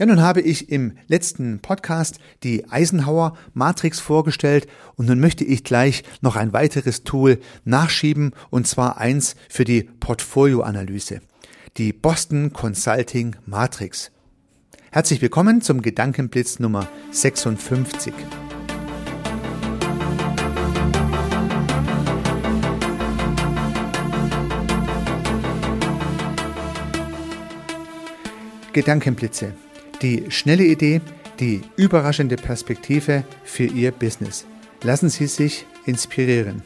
Ja, nun habe ich im letzten Podcast die Eisenhower Matrix vorgestellt und nun möchte ich gleich noch ein weiteres Tool nachschieben und zwar eins für die Portfolioanalyse. Die Boston Consulting Matrix. Herzlich willkommen zum Gedankenblitz Nummer 56. Gedankenblitze. Die schnelle Idee, die überraschende Perspektive für Ihr Business. Lassen Sie sich inspirieren.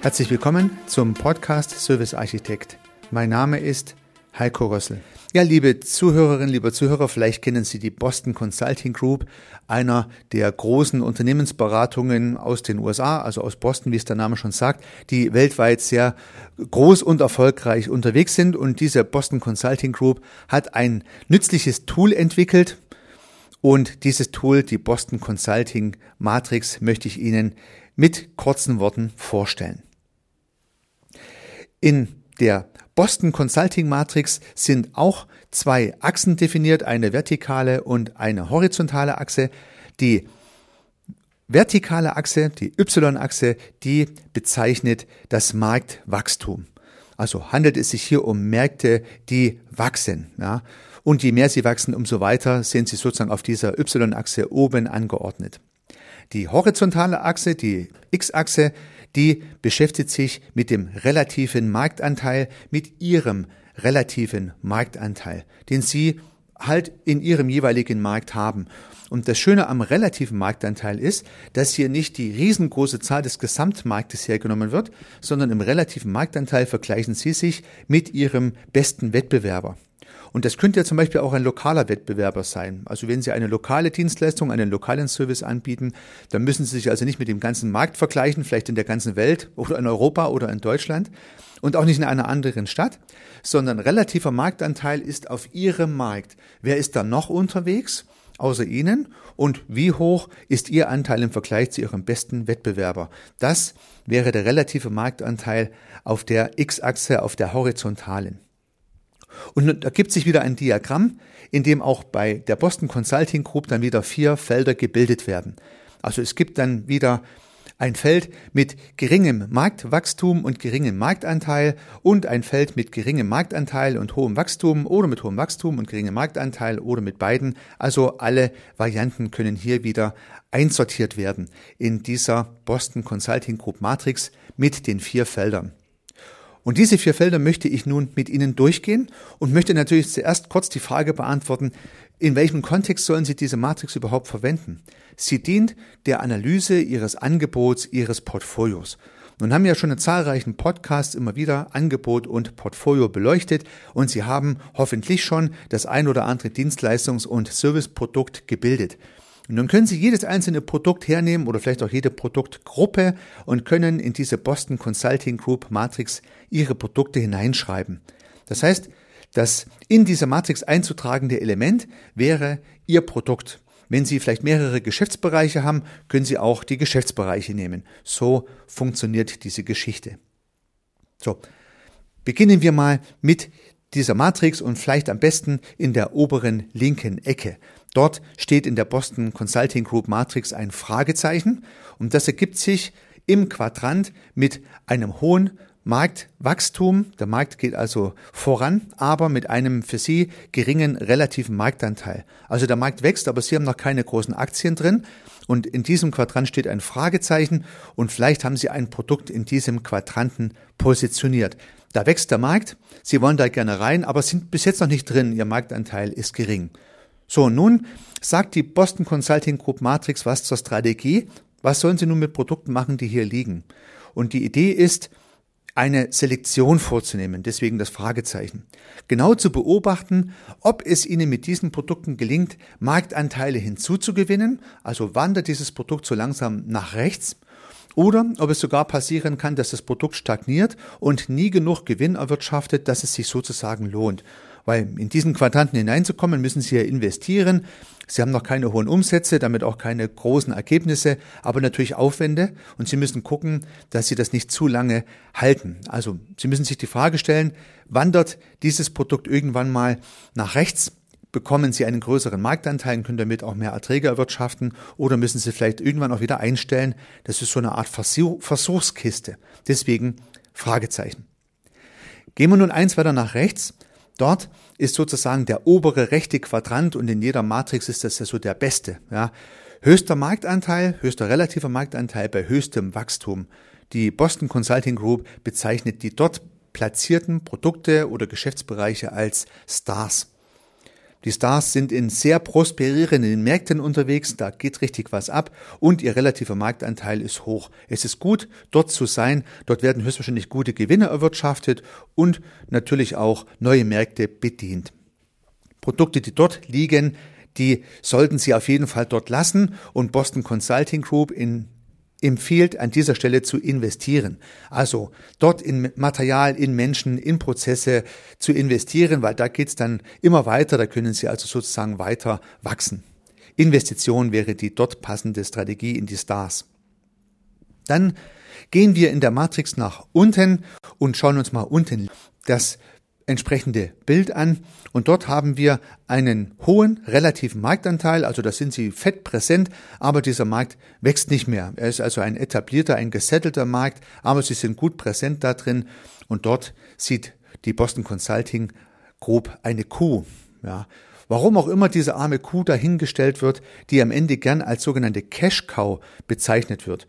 Herzlich willkommen zum Podcast Service Architekt. Mein Name ist Heiko Rössel. Ja, liebe Zuhörerinnen, lieber Zuhörer, vielleicht kennen Sie die Boston Consulting Group, einer der großen Unternehmensberatungen aus den USA, also aus Boston, wie es der Name schon sagt, die weltweit sehr groß und erfolgreich unterwegs sind. Und diese Boston Consulting Group hat ein nützliches Tool entwickelt. Und dieses Tool, die Boston Consulting Matrix, möchte ich Ihnen mit kurzen Worten vorstellen. In der Boston Consulting Matrix sind auch zwei Achsen definiert, eine vertikale und eine horizontale Achse. Die vertikale Achse, die Y-Achse, die bezeichnet das Marktwachstum. Also handelt es sich hier um Märkte, die wachsen. Ja? Und je mehr sie wachsen, umso weiter sind sie sozusagen auf dieser Y-Achse oben angeordnet. Die horizontale Achse, die X-Achse, die beschäftigt sich mit dem relativen Marktanteil, mit ihrem relativen Marktanteil, den sie halt in ihrem jeweiligen Markt haben. Und das Schöne am relativen Marktanteil ist, dass hier nicht die riesengroße Zahl des Gesamtmarktes hergenommen wird, sondern im relativen Marktanteil vergleichen Sie sich mit Ihrem besten Wettbewerber. Und das könnte ja zum Beispiel auch ein lokaler Wettbewerber sein. Also wenn Sie eine lokale Dienstleistung, einen lokalen Service anbieten, dann müssen Sie sich also nicht mit dem ganzen Markt vergleichen, vielleicht in der ganzen Welt oder in Europa oder in Deutschland und auch nicht in einer anderen Stadt, sondern relativer Marktanteil ist auf Ihrem Markt. Wer ist da noch unterwegs? außer Ihnen und wie hoch ist Ihr Anteil im Vergleich zu Ihrem besten Wettbewerber. Das wäre der relative Marktanteil auf der X-Achse, auf der horizontalen. Und da ergibt sich wieder ein Diagramm, in dem auch bei der Boston Consulting Group dann wieder vier Felder gebildet werden. Also es gibt dann wieder ein Feld mit geringem Marktwachstum und geringem Marktanteil und ein Feld mit geringem Marktanteil und hohem Wachstum oder mit hohem Wachstum und geringem Marktanteil oder mit beiden. Also alle Varianten können hier wieder einsortiert werden in dieser Boston Consulting Group Matrix mit den vier Feldern. Und diese vier Felder möchte ich nun mit Ihnen durchgehen und möchte natürlich zuerst kurz die Frage beantworten, in welchem Kontext sollen Sie diese Matrix überhaupt verwenden? Sie dient der Analyse Ihres Angebots, Ihres Portfolios. Nun haben wir ja schon in zahlreichen Podcasts immer wieder Angebot und Portfolio beleuchtet und Sie haben hoffentlich schon das ein oder andere Dienstleistungs- und Serviceprodukt gebildet. Und dann können Sie jedes einzelne Produkt hernehmen oder vielleicht auch jede Produktgruppe und können in diese Boston Consulting Group Matrix Ihre Produkte hineinschreiben. Das heißt, das in dieser Matrix einzutragende Element wäre Ihr Produkt. Wenn Sie vielleicht mehrere Geschäftsbereiche haben, können Sie auch die Geschäftsbereiche nehmen. So funktioniert diese Geschichte. So, beginnen wir mal mit dieser Matrix und vielleicht am besten in der oberen linken Ecke. Dort steht in der Boston Consulting Group Matrix ein Fragezeichen und das ergibt sich im Quadrant mit einem hohen Marktwachstum. Der Markt geht also voran, aber mit einem für Sie geringen relativen Marktanteil. Also der Markt wächst, aber Sie haben noch keine großen Aktien drin. Und in diesem Quadrant steht ein Fragezeichen und vielleicht haben Sie ein Produkt in diesem Quadranten positioniert. Da wächst der Markt, Sie wollen da gerne rein, aber sind bis jetzt noch nicht drin. Ihr Marktanteil ist gering. So, nun sagt die Boston Consulting Group Matrix was zur Strategie. Was sollen Sie nun mit Produkten machen, die hier liegen? Und die Idee ist, eine Selektion vorzunehmen, deswegen das Fragezeichen. Genau zu beobachten, ob es Ihnen mit diesen Produkten gelingt, Marktanteile hinzuzugewinnen, also wandert dieses Produkt so langsam nach rechts, oder ob es sogar passieren kann, dass das Produkt stagniert und nie genug Gewinn erwirtschaftet, dass es sich sozusagen lohnt. Weil in diesen Quadranten hineinzukommen, müssen Sie ja investieren. Sie haben noch keine hohen Umsätze, damit auch keine großen Ergebnisse, aber natürlich Aufwände und Sie müssen gucken, dass Sie das nicht zu lange halten. Also Sie müssen sich die Frage stellen, wandert dieses Produkt irgendwann mal nach rechts? Bekommen Sie einen größeren Marktanteil und können damit auch mehr Erträge erwirtschaften oder müssen Sie vielleicht irgendwann auch wieder einstellen? Das ist so eine Art Versuchskiste. Deswegen Fragezeichen. Gehen wir nun eins weiter nach rechts. Dort ist sozusagen der obere rechte Quadrant und in jeder Matrix ist das ja so der beste. Ja. Höchster Marktanteil, höchster relativer Marktanteil bei höchstem Wachstum. Die Boston Consulting Group bezeichnet die dort platzierten Produkte oder Geschäftsbereiche als Stars. Die Stars sind in sehr prosperierenden Märkten unterwegs, da geht richtig was ab und ihr relativer Marktanteil ist hoch. Es ist gut, dort zu sein, dort werden höchstwahrscheinlich gute Gewinne erwirtschaftet und natürlich auch neue Märkte bedient. Produkte, die dort liegen, die sollten Sie auf jeden Fall dort lassen und Boston Consulting Group in empfiehlt, an dieser Stelle zu investieren. Also dort in Material, in Menschen, in Prozesse zu investieren, weil da geht's dann immer weiter, da können Sie also sozusagen weiter wachsen. Investition wäre die dort passende Strategie in die Stars. Dann gehen wir in der Matrix nach unten und schauen uns mal unten das entsprechende Bild an und dort haben wir einen hohen relativen Marktanteil, also da sind sie fett präsent, aber dieser Markt wächst nicht mehr. Er ist also ein etablierter, ein gesettelter Markt, aber sie sind gut präsent da drin und dort sieht die Boston Consulting Group eine Kuh. Ja. Warum auch immer diese arme Kuh dahingestellt wird, die am Ende gern als sogenannte Cash Cow bezeichnet wird.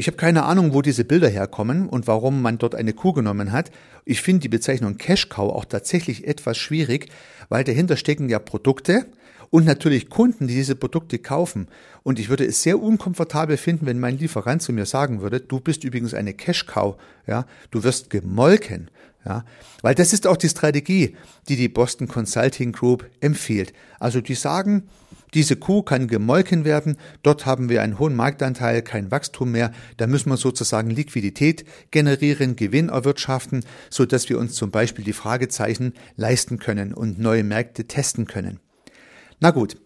Ich habe keine Ahnung, wo diese Bilder herkommen und warum man dort eine Kuh genommen hat. Ich finde die Bezeichnung Cash Cow auch tatsächlich etwas schwierig, weil dahinter stecken ja Produkte und natürlich Kunden, die diese Produkte kaufen. Und ich würde es sehr unkomfortabel finden, wenn mein Lieferant zu mir sagen würde, du bist übrigens eine Cash Cow, ja, du wirst gemolken. Ja, weil das ist auch die Strategie, die die Boston Consulting Group empfiehlt. Also die sagen, diese Kuh kann gemolken werden, dort haben wir einen hohen Marktanteil, kein Wachstum mehr, da müssen wir sozusagen Liquidität generieren, Gewinn erwirtschaften, so dass wir uns zum Beispiel die Fragezeichen leisten können und neue Märkte testen können. Na gut,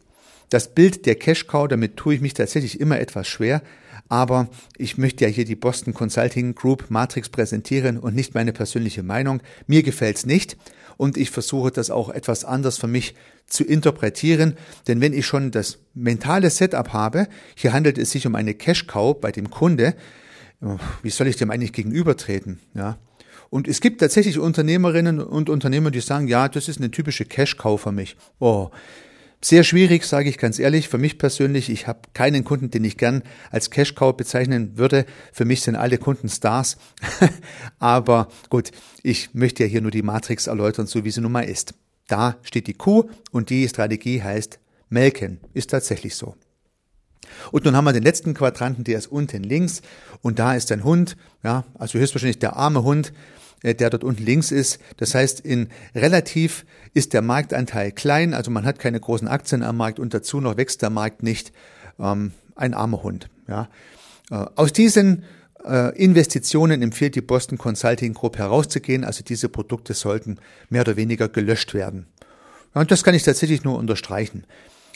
das Bild der Cash Cow, damit tue ich mich tatsächlich immer etwas schwer, aber ich möchte ja hier die Boston Consulting Group Matrix präsentieren und nicht meine persönliche Meinung. Mir gefällt's nicht und ich versuche das auch etwas anders für mich zu interpretieren, denn wenn ich schon das mentale Setup habe, hier handelt es sich um eine Cash Cow bei dem Kunde, wie soll ich dem eigentlich gegenübertreten, ja? Und es gibt tatsächlich Unternehmerinnen und Unternehmer, die sagen, ja, das ist eine typische Cash-Cow für mich. Oh, sehr schwierig, sage ich ganz ehrlich, für mich persönlich. Ich habe keinen Kunden, den ich gern als Cash-Cow bezeichnen würde. Für mich sind alle Kunden Stars. Aber gut, ich möchte ja hier nur die Matrix erläutern, so wie sie nun mal ist. Da steht die Kuh und die Strategie heißt melken. Ist tatsächlich so. Und nun haben wir den letzten Quadranten, der ist unten links und da ist ein Hund, ja, also höchstwahrscheinlich der arme Hund, der dort unten links ist. Das heißt, in relativ ist der Marktanteil klein, also man hat keine großen Aktien am Markt und dazu noch wächst der Markt nicht. Ähm, ein armer Hund. Ja. Äh, aus diesen äh, Investitionen empfiehlt die Boston Consulting Group herauszugehen. Also diese Produkte sollten mehr oder weniger gelöscht werden. Und das kann ich tatsächlich nur unterstreichen.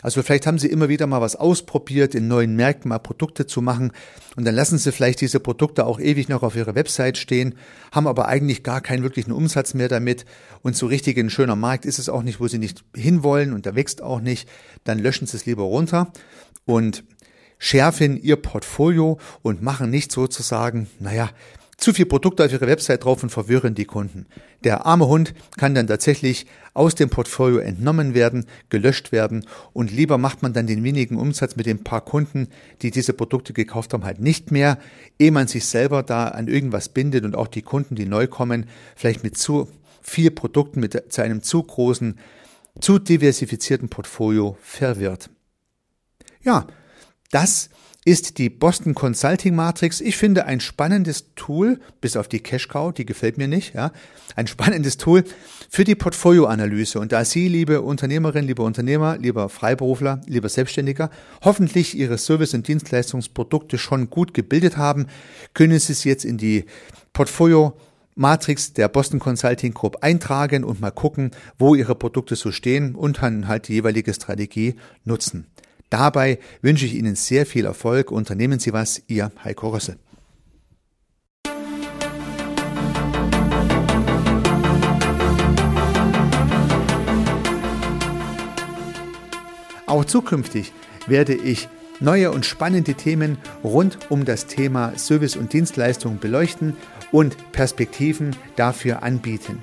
Also vielleicht haben Sie immer wieder mal was ausprobiert, in neuen Märkten mal Produkte zu machen. Und dann lassen Sie vielleicht diese Produkte auch ewig noch auf Ihrer Website stehen, haben aber eigentlich gar keinen wirklichen Umsatz mehr damit. Und so richtig ein schöner Markt ist es auch nicht, wo Sie nicht hinwollen und der wächst auch nicht, dann löschen Sie es lieber runter und schärfen Ihr Portfolio und machen nicht sozusagen, naja, zu viel Produkte auf ihre Website drauf und verwirren die Kunden. Der arme Hund kann dann tatsächlich aus dem Portfolio entnommen werden, gelöscht werden und lieber macht man dann den wenigen Umsatz mit den paar Kunden, die diese Produkte gekauft haben, halt nicht mehr, ehe man sich selber da an irgendwas bindet und auch die Kunden, die neu kommen, vielleicht mit zu viel Produkten, mit zu einem zu großen, zu diversifizierten Portfolio verwirrt. Ja, das ist die Boston Consulting Matrix. Ich finde ein spannendes Tool, bis auf die Cash Cow, die gefällt mir nicht, ja. Ein spannendes Tool für die Portfolioanalyse. Und da Sie, liebe Unternehmerin, liebe Unternehmer, lieber Freiberufler, lieber Selbstständiger, hoffentlich Ihre Service- und Dienstleistungsprodukte schon gut gebildet haben, können Sie es jetzt in die Portfolio Matrix der Boston Consulting Group eintragen und mal gucken, wo Ihre Produkte so stehen und dann halt die jeweilige Strategie nutzen. Dabei wünsche ich Ihnen sehr viel Erfolg. Unternehmen Sie was, Ihr Heiko Rösse. Auch zukünftig werde ich neue und spannende Themen rund um das Thema Service und Dienstleistung beleuchten und Perspektiven dafür anbieten.